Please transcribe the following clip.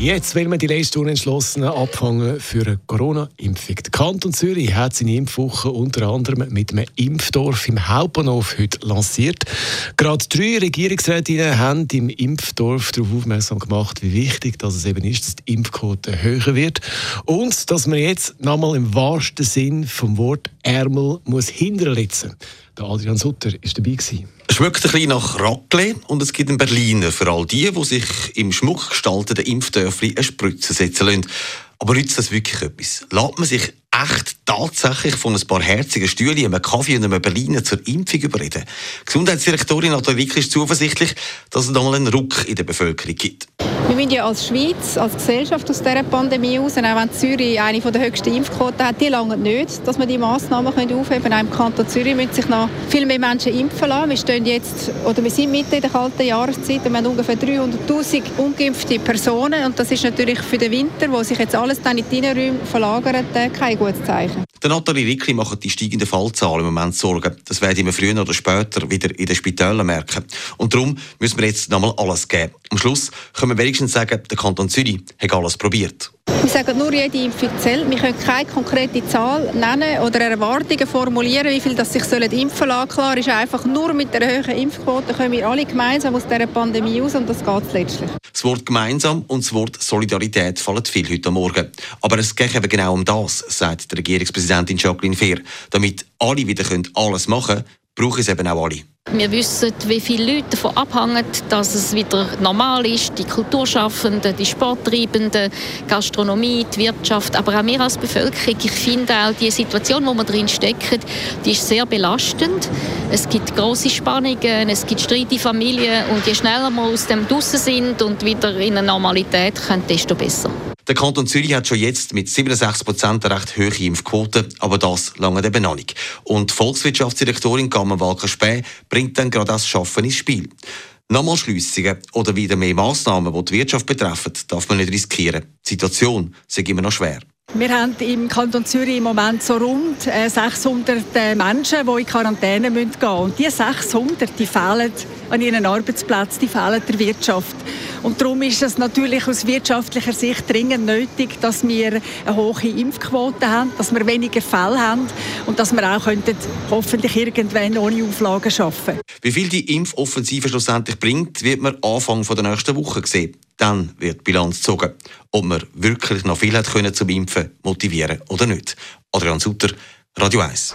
Jetzt will man die letzten Unentschlossenen abfangen für eine Corona-Impfung. Der Kanton Zürich hat seine Impfwoche unter anderem mit einem Impfdorf im Hauptbahnhof heute lanciert. Gerade drei Regierungsrätinnen haben im Impfdorf darauf aufmerksam gemacht, wie wichtig dass es eben ist, dass die Impfquote höher wird und dass man jetzt nochmal im wahrsten Sinn vom Wort Ärmel muss hinterletzen. Der Adrian Sutter ist dabei. Es schmeckt ein bisschen nach Raclette und es gibt einen Berliner für all die, die sich im Schmuck gestalteten Impfdörfli eine Spritze setzen lassen. Aber nützt das wirklich etwas? Lässt man sich echt tatsächlich von ein paar herzigen Stühlen, einem Kaffee und einem Berliner zur Impfung überreden? Gesundheitsdirektorin Nathalie Wickl ist zuversichtlich, dass es nochmal einen Ruck in der Bevölkerung gibt. Wir müssen ja als Schweiz, als Gesellschaft aus dieser Pandemie heraus, auch wenn Zürich eine der höchsten Impfquoten hat, die lange nicht, dass wir die Massnahmen aufheben können. Im Kanton Zürich müssen sich noch viel mehr Menschen impfen lassen. Wir, stehen jetzt, oder wir sind mitten in der kalten Jahreszeit und wir haben ungefähr 300'000 ungeimpfte Personen. Und das ist natürlich für den Winter, wo sich jetzt alles dann in die Innenräume verlagert, äh, kein gutes Zeichen. Der Nathalie Rickli macht die steigenden Fallzahlen im Moment Sorgen. Das werden wir früher oder später wieder in den Spitälern merken. Und darum müssen wir jetzt nochmal alles geben. Am Schluss können wir wenigstens sagen, der Kanton Zürich hat alles probiert. Wir sagen nur, jede Impfung zählt. Wir können keine konkrete Zahl nennen oder Erwartungen formulieren, wie viele das sich sollen impfen lassen. Klar ist einfach, nur mit der hohen Impfquote können wir alle gemeinsam aus dieser Pandemie raus und das geht letztlich. Das Wort gemeinsam und das Wort Solidarität fallen viel heute Morgen. Aber es geht eben genau um das, sagt die Regierungspräsidentin Jacqueline Fehr. Damit alle wieder alles machen können, brauchen es eben auch alle. Wir wissen, wie viele Leute davon abhängen, dass es wieder normal ist. Die Kulturschaffenden, die Sporttreibenden, Gastronomie, die Wirtschaft, aber auch wir als Bevölkerung. Ich finde auch die Situation, wo wir drin stecken, die ist sehr belastend. Es gibt große Spannungen, es gibt Streit in Familien und je schneller wir aus dem draussen sind und wieder in eine Normalität kommen, desto besser. Der Kanton Zürich hat schon jetzt mit 67 Prozent eine recht hohe Impfquote, aber das lange eben noch nicht. Und die Volkswirtschaftsdirektorin Gamma Walker Späh bringt dann gerade das Schaffen ins Spiel. Nochmal Schliessungen oder wieder mehr Massnahmen, die die Wirtschaft betreffen, darf man nicht riskieren. Die Situation ist immer noch schwer. Wir haben im Kanton Zürich im Moment so rund 600 äh, Menschen, die in Quarantäne gehen müssen. Und diese 600 die fehlen an ihren Arbeitsplätzen, die fehlen der Wirtschaft. Und darum ist es natürlich aus wirtschaftlicher Sicht dringend nötig, dass wir eine hohe Impfquote haben, dass wir weniger Fälle haben und dass wir auch könnten hoffentlich irgendwann ohne Auflagen arbeiten Wie viel die Impfoffensive schlussendlich bringt, wird man Anfang der nächsten Woche sehen. Dann wird Bilanz gezogen, ob man wirklich noch viel hat können zum Impfen motivieren oder nicht. Adrian Sutter, Radio 1.